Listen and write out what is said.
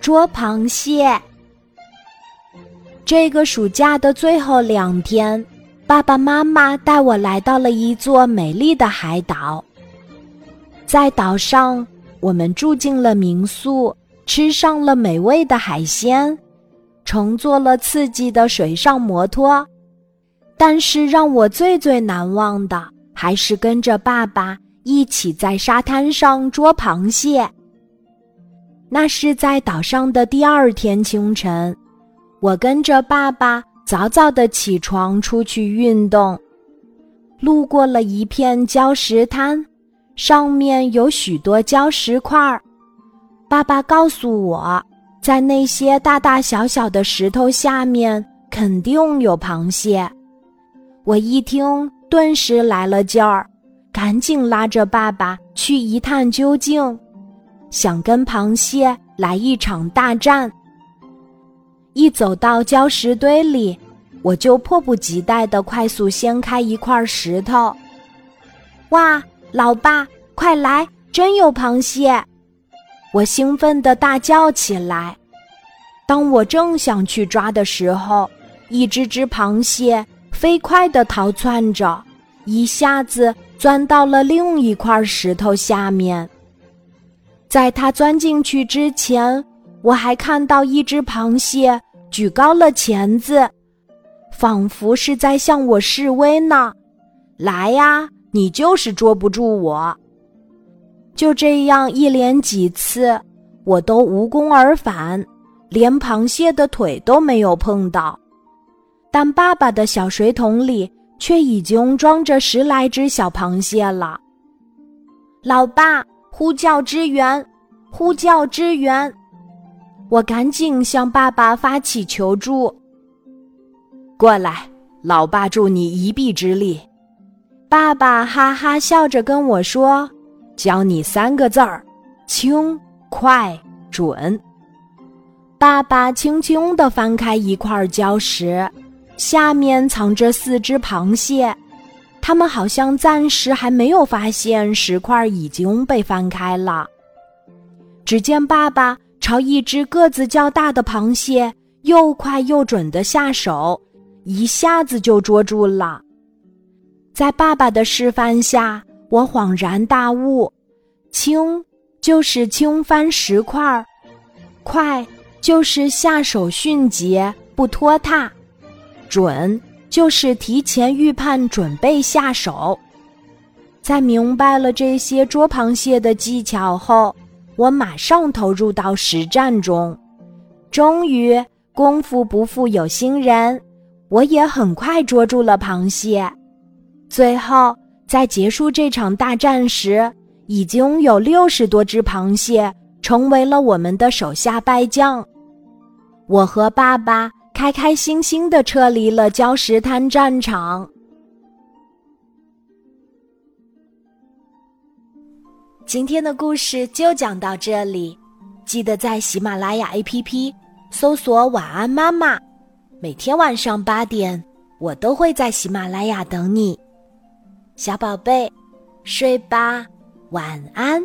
捉螃蟹。这个暑假的最后两天，爸爸妈妈带我来到了一座美丽的海岛。在岛上，我们住进了民宿，吃上了美味的海鲜，乘坐了刺激的水上摩托。但是让我最最难忘的，还是跟着爸爸一起在沙滩上捉螃蟹。那是在岛上的第二天清晨，我跟着爸爸早早的起床出去运动，路过了一片礁石滩，上面有许多礁石块儿。爸爸告诉我，在那些大大小小的石头下面肯定有螃蟹。我一听，顿时来了劲儿，赶紧拉着爸爸去一探究竟。想跟螃蟹来一场大战。一走到礁石堆里，我就迫不及待地快速掀开一块石头。哇，老爸，快来，真有螃蟹！我兴奋地大叫起来。当我正想去抓的时候，一只只螃蟹飞快地逃窜着，一下子钻到了另一块石头下面。在它钻进去之前，我还看到一只螃蟹举高了钳子，仿佛是在向我示威呢。来呀，你就是捉不住我！就这样一连几次，我都无功而返，连螃蟹的腿都没有碰到。但爸爸的小水桶里却已经装着十来只小螃蟹了。老爸。呼叫支援！呼叫支援！我赶紧向爸爸发起求助。过来，老爸助你一臂之力。爸爸哈哈笑着跟我说：“教你三个字儿：轻、快、准。”爸爸轻轻地翻开一块礁石，下面藏着四只螃蟹。他们好像暂时还没有发现石块已经被翻开了。只见爸爸朝一只个子较大的螃蟹又快又准的下手，一下子就捉住了。在爸爸的示范下，我恍然大悟：轻就是轻翻石块，快就是下手迅捷不拖沓，准。就是提前预判，准备下手。在明白了这些捉螃蟹的技巧后，我马上投入到实战中。终于，功夫不负有心人，我也很快捉住了螃蟹。最后，在结束这场大战时，已经有六十多只螃蟹成为了我们的手下败将。我和爸爸。开开心心的撤离了礁石滩战场。今天的故事就讲到这里，记得在喜马拉雅 APP 搜索“晚安妈妈”，每天晚上八点，我都会在喜马拉雅等你，小宝贝，睡吧，晚安。